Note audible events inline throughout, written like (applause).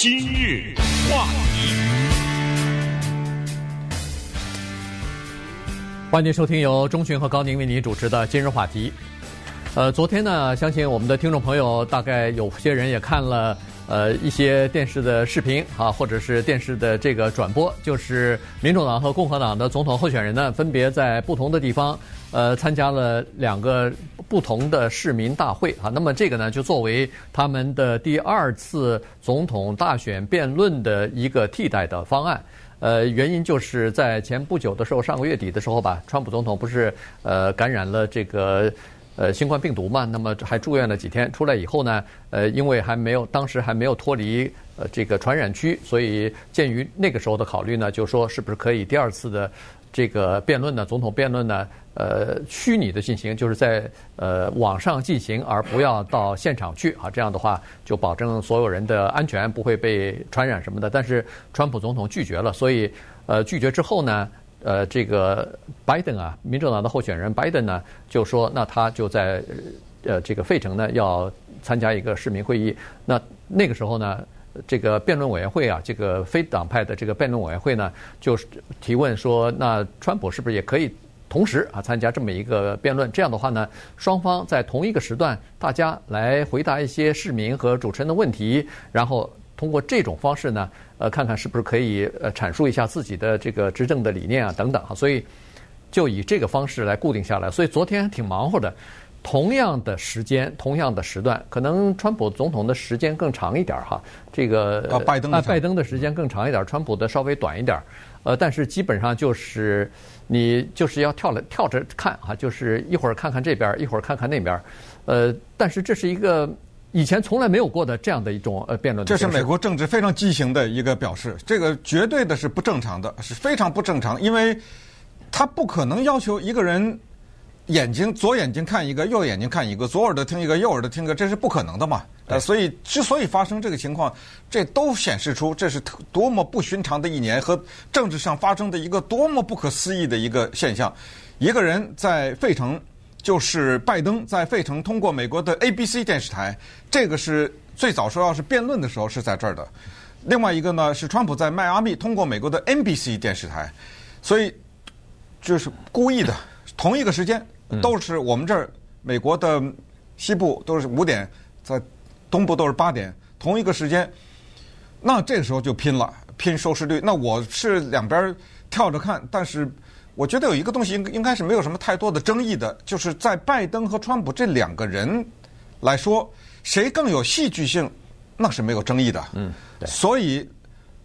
今日话题，欢迎收听由钟迅和高宁为您主持的今日话题。呃，昨天呢，相信我们的听众朋友大概有些人也看了呃一些电视的视频啊，或者是电视的这个转播，就是民主党和共和党的总统候选人呢，分别在不同的地方呃参加了两个不同的市民大会啊。那么这个呢，就作为他们的第二次总统大选辩论的一个替代的方案。呃，原因就是在前不久的时候，上个月底的时候吧，川普总统不是呃感染了这个。呃，新冠病毒嘛，那么还住院了几天，出来以后呢，呃，因为还没有当时还没有脱离呃这个传染区，所以鉴于那个时候的考虑呢，就说是不是可以第二次的这个辩论呢，总统辩论呢，呃，虚拟的进行，就是在呃网上进行，而不要到现场去啊，这样的话就保证所有人的安全不会被传染什么的。但是川普总统拒绝了，所以呃拒绝之后呢。呃，这个拜登啊，民主党的候选人拜登呢，就说，那他就在呃这个费城呢要参加一个市民会议。那那个时候呢，这个辩论委员会啊，这个非党派的这个辩论委员会呢，就是提问说，那川普是不是也可以同时啊参加这么一个辩论？这样的话呢，双方在同一个时段，大家来回答一些市民和主持人的问题，然后。通过这种方式呢，呃，看看是不是可以呃阐述一下自己的这个执政的理念啊等等哈，所以就以这个方式来固定下来。所以昨天挺忙活的，同样的时间，同样的时段，可能川普总统的时间更长一点哈，这个啊拜登啊拜登的时间更长一点，川普的稍微短一点，呃，但是基本上就是你就是要跳来跳着看啊，就是一会儿看看这边，一会儿看看那边，呃，但是这是一个。以前从来没有过的这样的一种呃辩论，这是美国政治非常畸形的一个表示。这个绝对的是不正常的，是非常不正常，因为他不可能要求一个人眼睛左眼睛看一个，右眼睛看一个，左耳朵听一个，右耳朵听一个，这是不可能的嘛。呃，所以之所以发生这个情况，这都显示出这是多么不寻常的一年和政治上发生的一个多么不可思议的一个现象。一个人在费城。就是拜登在费城通过美国的 ABC 电视台，这个是最早说要是辩论的时候是在这儿的。另外一个呢是川普在迈阿密通过美国的 NBC 电视台，所以就是故意的，同一个时间都是我们这儿美国的西部都是五点，在东部都是八点，同一个时间，那这个时候就拼了，拼收视率。那我是两边跳着看，但是。我觉得有一个东西应应该是没有什么太多的争议的，就是在拜登和川普这两个人来说，谁更有戏剧性，那是没有争议的。嗯，所以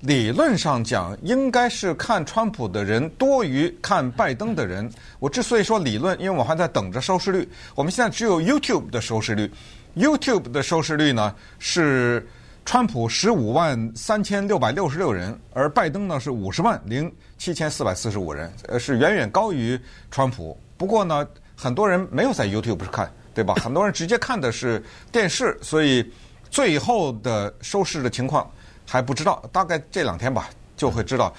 理论上讲，应该是看川普的人多于看拜登的人。我之所以说理论，因为我还在等着收视率。我们现在只有 YouTube 的收视率，YouTube 的收视率呢是。川普十五万三千六百六十六人，而拜登呢是五十万零七千四百四十五人，呃，是远远高于川普。不过呢，很多人没有在 YouTube 看，对吧？很多人直接看的是电视，所以最后的收视的情况还不知道，大概这两天吧就会知道。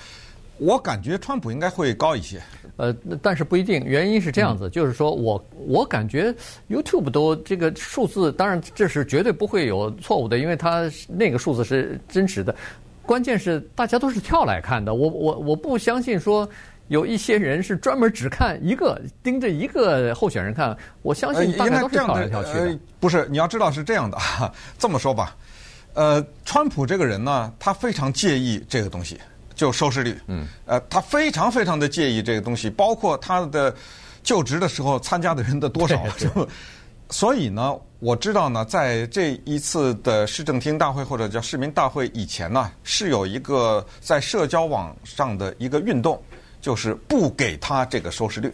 我感觉川普应该会高一些。呃，但是不一定，原因是这样子，嗯、就是说我我感觉 YouTube 都这个数字，当然这是绝对不会有错误的，因为它那个数字是真实的。关键是大家都是跳来看的，我我我不相信说有一些人是专门只看一个，盯着一个候选人看。我相信大家都是跳来跳去的。呃呃、不是，你要知道是这样的，这么说吧，呃，川普这个人呢，他非常介意这个东西。就收视率，嗯，呃，他非常非常的介意这个东西，包括他的就职的时候参加的人的多少，(laughs) 所以呢，我知道呢，在这一次的市政厅大会或者叫市民大会以前呢，是有一个在社交网上的一个运动，就是不给他这个收视率，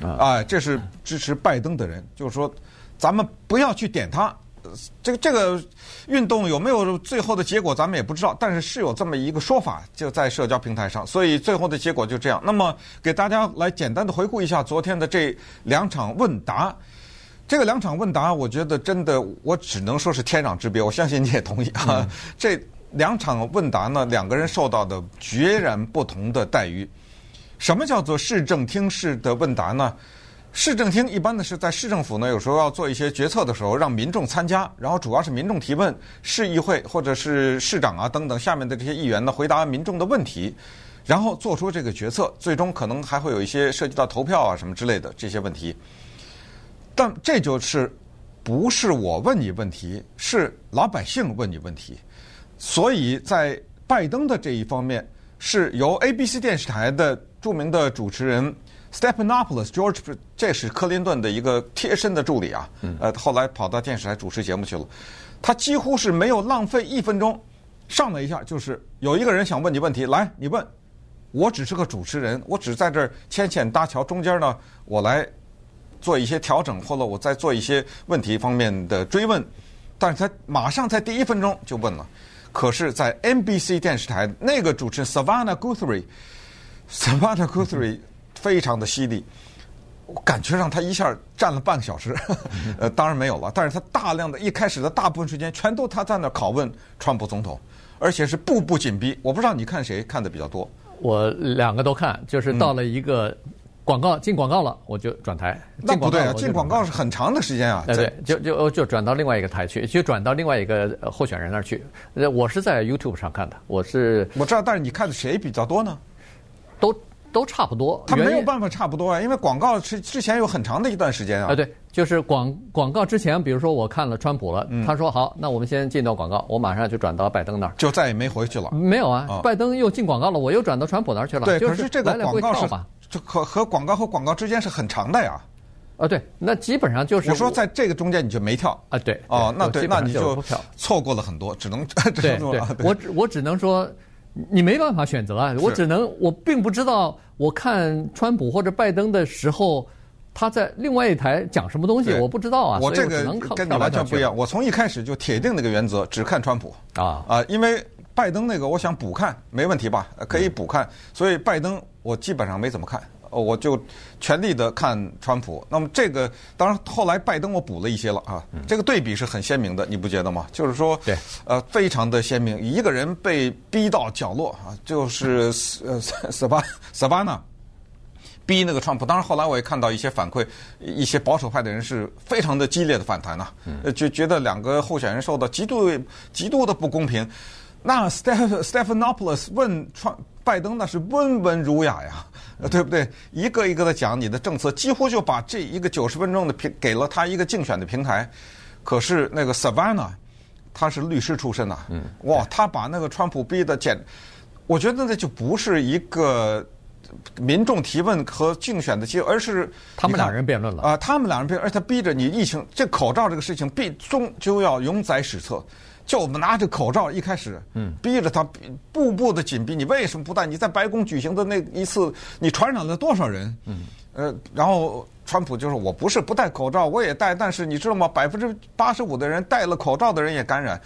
啊、呃，这是支持拜登的人，就是说，咱们不要去点他。这个这个运动有没有最后的结果，咱们也不知道。但是是有这么一个说法，就在社交平台上，所以最后的结果就这样。那么给大家来简单的回顾一下昨天的这两场问答。这个两场问答，我觉得真的，我只能说是天壤之别。我相信你也同意啊。嗯、(laughs) 这两场问答呢，两个人受到的截然不同的待遇。什么叫做市政厅式的问答呢？市政厅一般呢是在市政府呢，有时候要做一些决策的时候，让民众参加，然后主要是民众提问，市议会或者是市长啊等等下面的这些议员呢回答民众的问题，然后做出这个决策，最终可能还会有一些涉及到投票啊什么之类的这些问题。但这就是不是我问你问题，是老百姓问你问题，所以在拜登的这一方面，是由 ABC 电视台的著名的主持人。Stephanopoulos George，这是克林顿的一个贴身的助理啊，呃，后来跑到电视台主持节目去了。他几乎是没有浪费一分钟，上了一下就是有一个人想问你问题，来你问，我只是个主持人，我只在这儿牵线搭桥，中间呢我来做一些调整，或者我再做一些问题方面的追问。但是他马上在第一分钟就问了。可是，在 NBC 电视台那个主持人 Savannah Guthrie，Savannah Guthrie。非常的犀利，我感觉上他一下站了半个小时，(laughs) 呃，当然没有了。但是他大量的一开始的大部分时间，全都他在那拷问川普总统，而且是步步紧逼。我不知道你看谁看的比较多？我两个都看，就是到了一个广告进广告了，我就转台。那不对啊，进广告是很长的时间啊。对，就就就转到另外一个台去，就转到另外一个候选人那儿去。我是在 YouTube 上看的，我是我知道，但是你看的谁比较多呢？都。都差不多，他没有办法差不多啊，因为广告是之前有很长的一段时间啊。啊，对，就是广广告之前，比如说我看了川普了，他说好，那我们先进到广告，我马上就转到拜登那儿，就再也没回去了。没有啊，拜登又进广告了，我又转到川普那儿去了。对，可是这个广告是就和和广告和广告之间是很长的呀。啊，对，那基本上就是我说在这个中间你就没跳啊？对，哦，那对，那你就错过了很多，只能 (laughs) 对对，我只我只能说。你没办法选择啊！我只能，我并不知道，我看川普或者拜登的时候，他在另外一台讲什么东西，我不知道啊。我这个跟你完全不一样，我从一开始就铁定那个原则，只看川普啊啊！因为拜登那个，我想补看没问题吧？可以补看，所以拜登我基本上没怎么看。我就全力的看川普，那么这个当然后来拜登我补了一些了啊，这个对比是很鲜明的，你不觉得吗？就是说，对，呃，非常的鲜明，一个人被逼到角落啊，就是呃萨巴萨巴纳逼那个川普，当然后来我也看到一些反馈，一些保守派的人是非常的激烈的反弹呐，呃，就觉得两个候选人受到极度极度的不公平。那 Steph Stephanopoulos 问川拜登那是温文儒雅呀。呃，对不对？一个一个的讲你的政策，几乎就把这一个九十分钟的平给了他一个竞选的平台。可是那个 Savannah，他是律师出身呐，嗯，哇，他把那个川普逼的简，我觉得那就不是一个民众提问和竞选的机会，而是他们两人辩论了啊，他们两人辩论，而且他逼着你疫情这口罩这个事情必终究要永载史册。就我们拿着口罩一开始，嗯，逼着他步步的紧逼。你为什么不戴？你在白宫举行的那一次，你传染了多少人？嗯，呃，然后川普就说：“我不是不戴口罩，我也戴，但是你知道吗？百分之八十五的人戴了口罩的人也感染。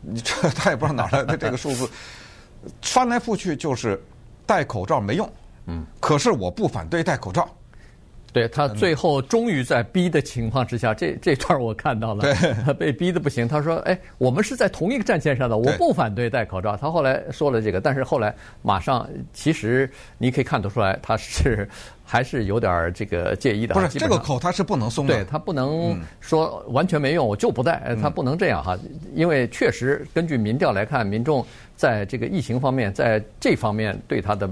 你这他也不知道哪来的这个数字，(laughs) 翻来覆去就是戴口罩没用。嗯，可是我不反对戴口罩。”对，他最后终于在逼的情况之下，这这段我看到了，他被逼的不行。他说：“哎，我们是在同一个战线上的，我不反对戴口罩。”他后来说了这个，但是后来马上，其实你可以看得出来，他是还是有点这个介意的。不是这个口他是不能松的，对他不能说完全没用，我就不戴，他不能这样哈，因为确实根据民调来看，民众。在这个疫情方面，在这方面对他的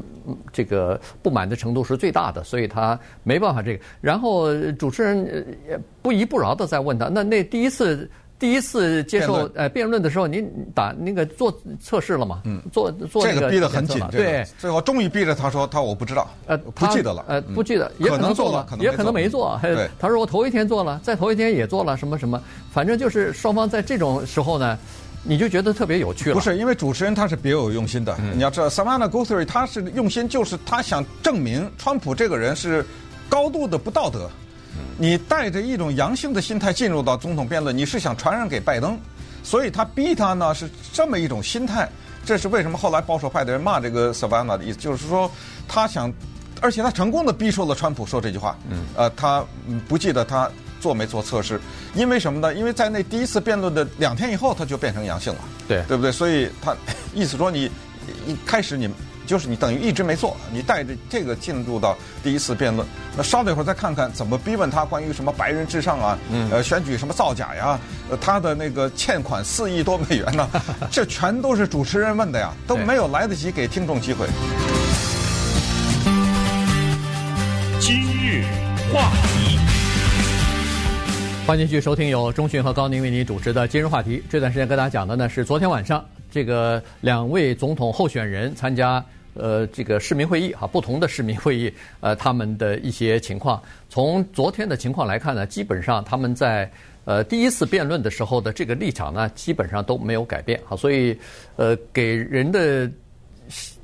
这个不满的程度是最大的，所以他没办法这个。然后主持人也不依不饶的在问他，那那第一次第一次接受呃辩论的时候，您打那个做测试了吗？嗯，做做这个逼得很紧，对，最后终于逼着他说他我不知道，呃，不记得了，呃，不记得，也可能做了，也可能没做。对，他说我头一天做了，在头一天也做了什么什么，反正就是双方在这种时候呢。你就觉得特别有趣了？不是，因为主持人他是别有用心的。嗯、你要知道，Savannah Guthrie 他是用心，就是他想证明川普这个人是高度的不道德。嗯、你带着一种阳性的心态进入到总统辩论，你是想传染给拜登，所以他逼他呢是这么一种心态。这是为什么后来保守派的人骂这个 Savannah 的意思，就是说他想，而且他成功的逼出了川普说这句话。嗯，呃，他不记得他。做没做测试？因为什么呢？因为在那第一次辩论的两天以后，他就变成阳性了。对，对不对？所以他 (laughs) 意思说，你一开始你就是你等于一直没做，你带着这个进入到第一次辩论，那稍等一会儿再看看怎么逼问他关于什么白人至上啊，嗯、呃，选举什么造假呀，呃，他的那个欠款四亿多美元呢，(laughs) 这全都是主持人问的呀，都没有来得及给听众机会。今日话题，欢迎继续收听由钟迅和高宁为您主持的今日话题。这段时间跟大家讲的呢是昨天晚上。这个两位总统候选人参加呃这个市民会议哈，不同的市民会议呃他们的一些情况，从昨天的情况来看呢，基本上他们在呃第一次辩论的时候的这个立场呢，基本上都没有改变哈，所以呃给人的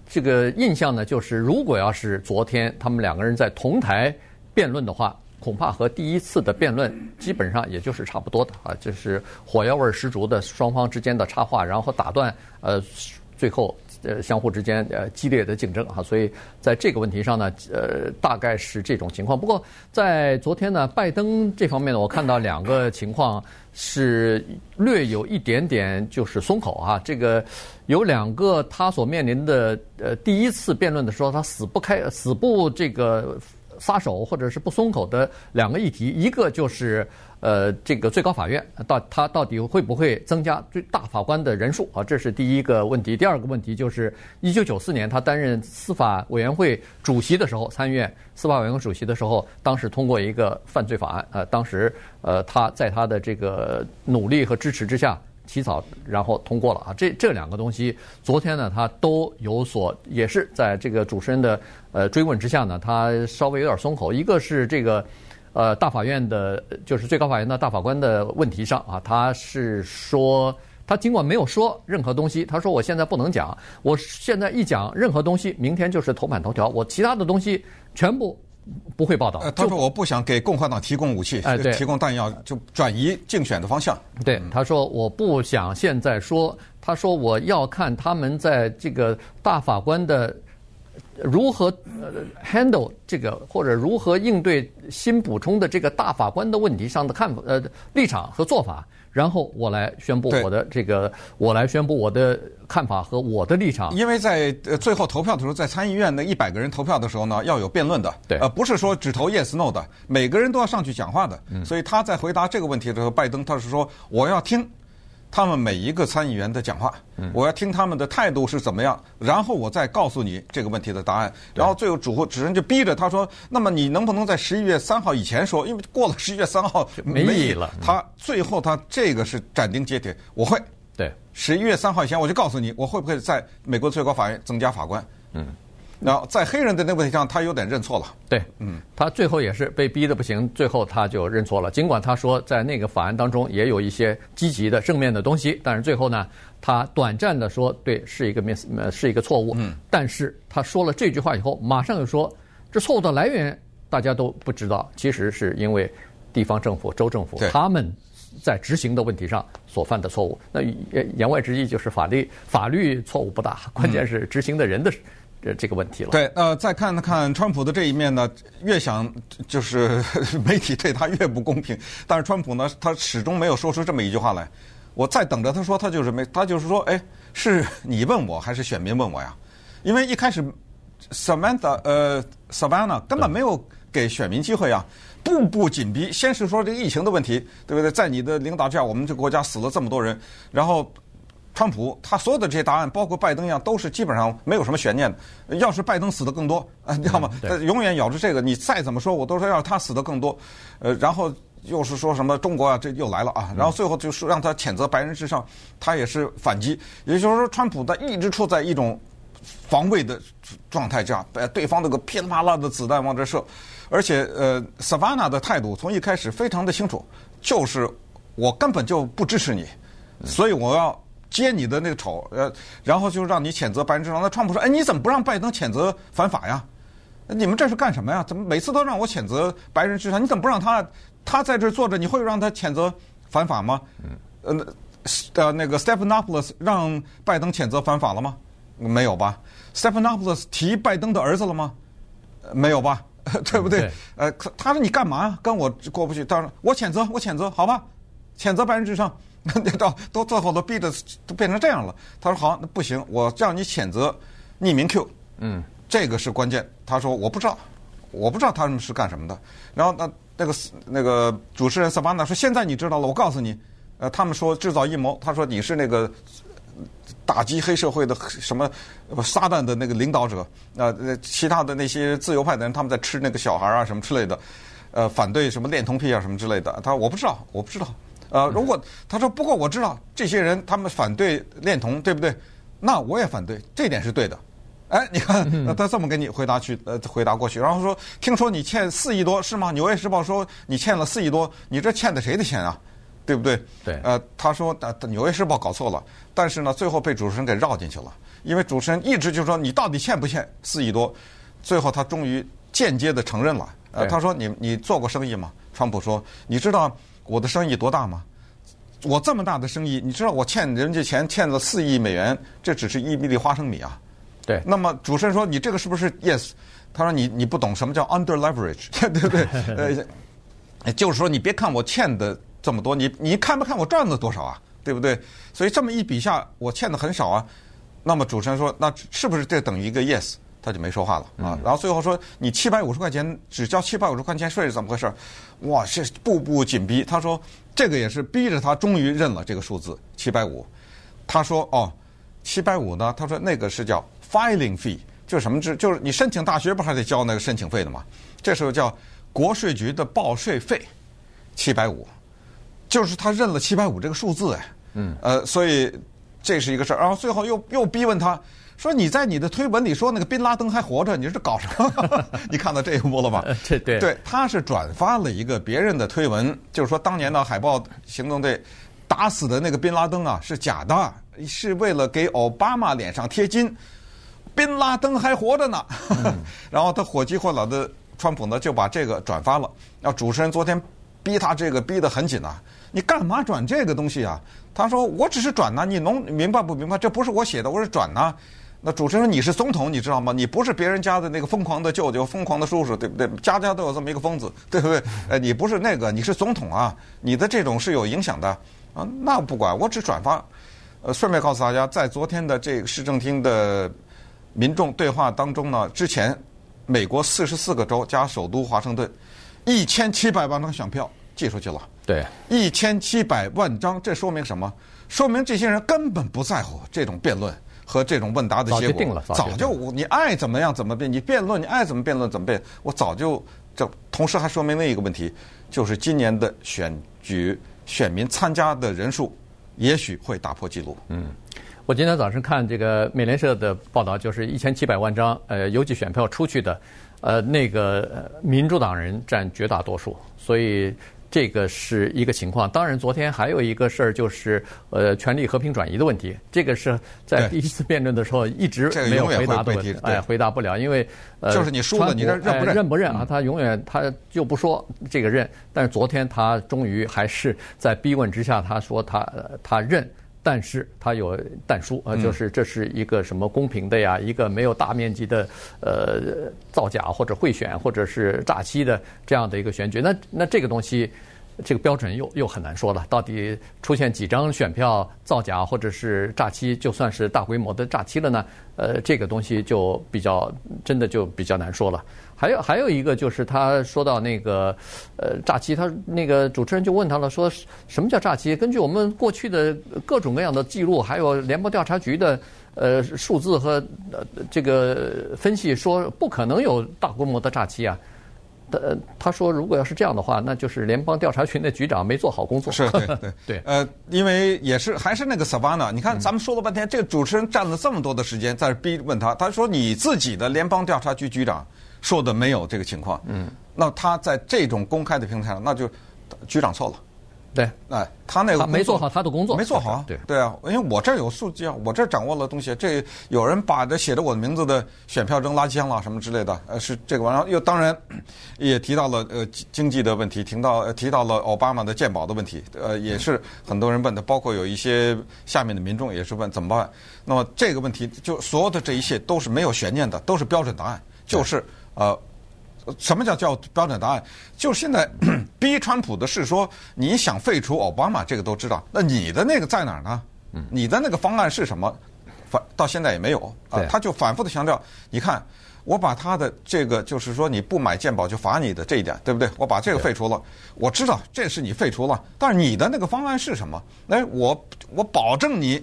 这个印象呢，就是如果要是昨天他们两个人在同台辩论的话。恐怕和第一次的辩论基本上也就是差不多的啊，就是火药味十足的双方之间的插话，然后打断呃，最后呃相互之间呃激烈的竞争啊，所以在这个问题上呢，呃大概是这种情况。不过在昨天呢，拜登这方面呢，我看到两个情况是略有一点点就是松口啊，这个有两个他所面临的呃第一次辩论的时候，他死不开死不这个。撒手或者是不松口的两个议题，一个就是呃，这个最高法院到他到底会不会增加最大法官的人数啊？这是第一个问题。第二个问题就是，一九九四年他担任司法委员会主席的时候，参议院司法委员会主席的时候，当时通过一个犯罪法案，呃，当时呃他在他的这个努力和支持之下。起草，然后通过了啊！这这两个东西，昨天呢，他都有所，也是在这个主持人的呃追问之下呢，他稍微有点松口。一个是这个呃大法院的，就是最高法院的大法官的问题上啊，他是说，他尽管没有说任何东西，他说我现在不能讲，我现在一讲任何东西，明天就是头版头条，我其他的东西全部。不会报道。他说：“我不想给共和党提供武器，提供弹药，就转移竞选的方向。”对，他说：“我不想现在说。”他说：“我要看他们在这个大法官的如何 handle 这个，或者如何应对新补充的这个大法官的问题上的看法，呃，立场和做法。”然后我来宣布我的这个，我来宣布我的看法和我的立场。因为在最后投票的时候，在参议院那一百个人投票的时候呢，要有辩论的，对，呃，不是说只投 yes no 的，每个人都要上去讲话的。所以他在回答这个问题的时候，拜登他是说我要听。他们每一个参议员的讲话，我要听他们的态度是怎么样，然后我再告诉你这个问题的答案。然后最后主持人就逼着他说：“那么你能不能在十一月三号以前说？因为过了十一月三号没意义了。”他最后他这个是斩钉截铁，我会对十一月三号以前我就告诉你，我会不会在美国最高法院增加法官？嗯。然后在黑人的那个问题上，他有点认错了。对，嗯，他最后也是被逼的不行，最后他就认错了。尽管他说在那个法案当中也有一些积极的正面的东西，但是最后呢，他短暂的说对是一个 miss 呃是一个错误。嗯，但是他说了这句话以后，马上又说这错误的来源大家都不知道，其实是因为地方政府、州政府他们在执行的问题上所犯的错误。那言外之意就是法律法律错误不大，关键是执行的人的。这这个问题了。对，呃，再看看川普的这一面呢，越想就是 (laughs) 媒体对他越不公平。但是川普呢，他始终没有说出这么一句话来。我在等着他说，他就是没，他就是说，哎，是你问我还是选民问我呀？因为一开始，Samantha 呃，Savannah 根本没有给选民机会啊，步步紧逼。先是说这疫情的问题，对不对？在你的领导下，我们这个国家死了这么多人，然后。川普他所有的这些答案，包括拜登一样，都是基本上没有什么悬念的。要是拜登死的更多，啊，你知道吗？他永远咬着这个，你再怎么说，我都说要他死的更多。呃，然后又是说什么中国啊，这又来了啊。然后最后就是让他谴责白人至上，他也是反击。也就是说，川普他一直处在一种防卫的状态，这样，对方那个噼里啪啦的子弹往这射，而且呃，Savannah 的态度从一开始非常的清楚，就是我根本就不支持你，所以我要。揭你的那个丑，呃，然后就让你谴责白人至上。那川普说：“哎，你怎么不让拜登谴责反法呀？你们这是干什么呀？怎么每次都让我谴责白人至上？你怎么不让他他在这坐着？你会让他谴责反法吗？呃，呃，那个 Stephanopoulos 让拜登谴责反法了吗？没有吧？Stephanopoulos 提拜登的儿子了吗？没有吧？(laughs) 对不对？呃，他说你干嘛跟我过不去？他说我谴责，我谴责，好吧，谴责白人至上。” (laughs) 到都最后都逼得都变成这样了。他说好，那不行，我叫你谴责匿名 Q，嗯，这个是关键。他说我不知道，我不知道他们是干什么的。然后那那个那个主持人萨巴纳说：“现在你知道了，我告诉你，呃，他们说制造阴谋。他说你是那个打击黑社会的什么撒旦的那个领导者。呃，其他的那些自由派的人，他们在吃那个小孩啊什么之类的。呃，反对什么恋童癖啊什么之类的。他说我不知道，我不知道。呃，如果他说不过我知道这些人他们反对恋童，对不对？那我也反对，这点是对的。”哎，你看，那他这么给你回答去，呃，回答过去，然后说，听说你欠四亿多是吗？《纽约时报》说你欠了四亿多，你这欠的谁的钱啊？对不对？对。呃，他说，呃，《纽约时报》搞错了，但是呢，最后被主持人给绕进去了，因为主持人一直就说你到底欠不欠四亿多？最后他终于间接的承认了。呃，他说你你做过生意吗？川普说，你知道我的生意多大吗？我这么大的生意，你知道我欠人家钱欠了四亿美元，这只是一粒花生米啊。对，那么主持人说你这个是不是 yes？他说你你不懂什么叫 under leverage，(laughs) 对不对？(laughs) 呃，就是说你别看我欠的这么多，你你看不看我赚了多少啊？对不对？所以这么一比下，我欠的很少啊。那么主持人说，那是不是这等于一个 yes？他就没说话了啊。嗯、然后最后说你七百五十块钱只交七百五十块钱税是怎么回事？哇，这步步紧逼。他说这个也是逼着他终于认了这个数字七百五。他说哦，七百五呢？他说那个是叫。Filing fee 就是什么？就是就是你申请大学不还得交那个申请费的吗？这时候叫国税局的报税费，七百五，就是他认了七百五这个数字哎，嗯，呃，所以这是一个事儿。然后最后又又逼问他说：“你在你的推文里说那个宾拉登还活着，你是搞什么？” (laughs) 你看到这一幕了吧？对对对，他是转发了一个别人的推文，就是说当年的海豹行动队打死的那个宾拉登啊是假的，是为了给奥巴马脸上贴金。宾拉登还活着呢，(laughs) 然后他火急火燎的川普呢就把这个转发了。要主持人昨天逼他这个逼得很紧呐，你干嘛转这个东西啊？他说我只是转呐，你能明白不明白？这不是我写的，我是转呐。那主持人说你是总统，你知道吗？你不是别人家的那个疯狂的舅舅、疯狂的叔叔，对不对？家家都有这么一个疯子，(laughs) 对不对？呃，你不是那个，你是总统啊，你的这种是有影响的啊。那我不管，我只转发。呃，顺便告诉大家，在昨天的这个市政厅的。民众对话当中呢，之前美国四十四个州加首都华盛顿，一千七百万张选票寄出去了。对，一千七百万张，这说明什么？说明这些人根本不在乎这种辩论和这种问答的结果。早就定了，早就你爱怎么样怎么辩，你辩论你爱怎么辩论怎么辩。我早就这，同时还说明另一个问题，就是今年的选举选民参加的人数也许会打破记录。嗯。我今天早上看这个美联社的报道，就是一千七百万张呃邮寄选票出去的，呃那个民主党人占绝大多数，所以这个是一个情况。当然，昨天还有一个事儿就是呃权力和平转移的问题，这个是在第一次辩论的时候一直没有回答的问题，哎，回答不了，因为呃就是你输了，你认不认？认不认啊？他永远他就不说这个认，但是昨天他终于还是在逼问之下，他说他他认。但是它有但书啊，就是这是一个什么公平的呀？一个没有大面积的呃造假或者贿选或者是诈欺的这样的一个选举。那那这个东西，这个标准又又很难说了。到底出现几张选票造假或者是诈欺，就算是大规模的诈欺了呢？呃，这个东西就比较真的就比较难说了。还有还有一个就是他说到那个呃诈欺，他那个主持人就问他了，说什么叫诈欺？根据我们过去的各种各样的记录，还有联邦调查局的呃数字和呃这个分析，说不可能有大规模的诈欺啊。呃，他说如果要是这样的话，那就是联邦调查局的局长没做好工作。是对对 (laughs) 对。呃，因为也是还是那个 Savannah，你看咱们说了半天，这个主持人占了这么多的时间在逼问他，他说你自己的联邦调查局局长。说的没有这个情况，嗯，那他在这种公开的平台上，那就局长错了，对，哎，他那个他没做好他的工作，没做好啊，对对啊，因为我这儿有数据啊，我这儿掌握了东西，这有人把这写着我的名字的选票扔垃圾箱了什么之类的，呃，是这个玩意儿，又当然也提到了呃经济的问题，提到提到了奥巴马的鉴宝的问题，呃，也是很多人问的，包括有一些下面的民众也是问怎么办，那么这个问题就所有的这一切都是没有悬念的，都是标准答案，就是。呃，什么叫叫标准答案？就是现在 (clears throat) 逼川普的是说，你想废除奥巴马，这个都知道。那你的那个在哪儿呢？你的那个方案是什么？反到现在也没有啊对，他就反复的强调，你看。我把他的这个就是说你不买健保就罚你的这一点，对不对？我把这个废除了，我知道这是你废除了，但是你的那个方案是什么？哎，我我保证你，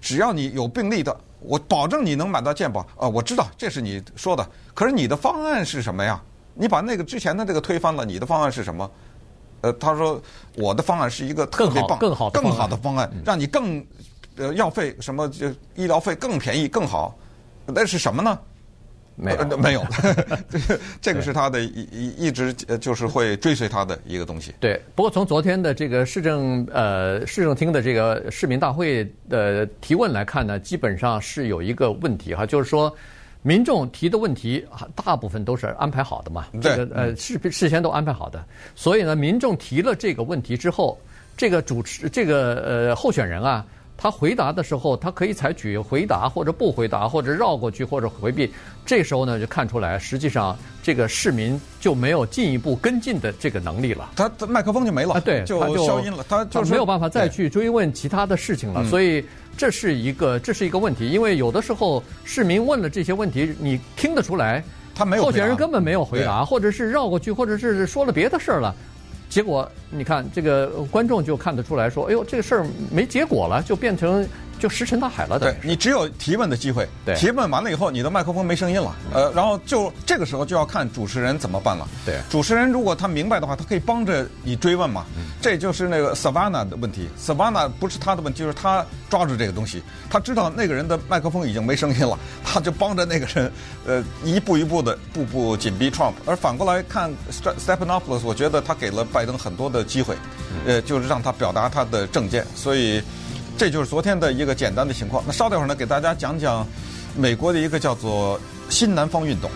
只要你有病例的，我保证你能买到健保。啊，我知道这是你说的，可是你的方案是什么呀？你把那个之前的这个推翻了，你的方案是什么？呃，他说我的方案是一个特别棒、更好、更好的方案，让你更呃药费什么就医疗费更便宜更好，那是什么呢？没有，呃、没有，(laughs) 这个是他的一一一直就是会追随他的一个东西。对，不过从昨天的这个市政呃市政厅的这个市民大会的提问来看呢，基本上是有一个问题哈，就是说民众提的问题大部分都是安排好的嘛，这个呃事事先都安排好的，所以呢，民众提了这个问题之后，这个主持这个呃候选人啊。他回答的时候，他可以采取回答或者不回答，或者绕过去或者回避。这时候呢，就看出来，实际上这个市民就没有进一步跟进的这个能力了。他的麦克风就没了，啊、对，就消音了，他就没有办法再去追问其他的事情了。所以这是一个这是一个问题，因为有的时候市民问了这些问题，你听得出来，他没有候选人根本没有回答，或者是绕过去，或者是说了别的事儿了。结果你看，这个观众就看得出来说：“哎呦，这个事儿没结果了，就变成就石沉大海了。”对，你只有提问的机会，对，提问完了以后，你的麦克风没声音了，呃，然后就这个时候就要看主持人怎么办了。对，主持人如果他明白的话，他可以帮着你追问嘛。嗯，这就是那个 Savannah 的问题，Savannah 不是他的问题，就是他抓住这个东西，他知道那个人的麦克风已经没声音了，(laughs) 他就帮着那个人，呃，一步一步的步步紧逼 Trump。而反过来看 Stephanopoulos，我觉得他给了拜登很多的机会，呃，就是让他表达他的政见，所以这就是昨天的一个简单的情况。那稍等会儿呢，给大家讲讲美国的一个叫做新南方运动。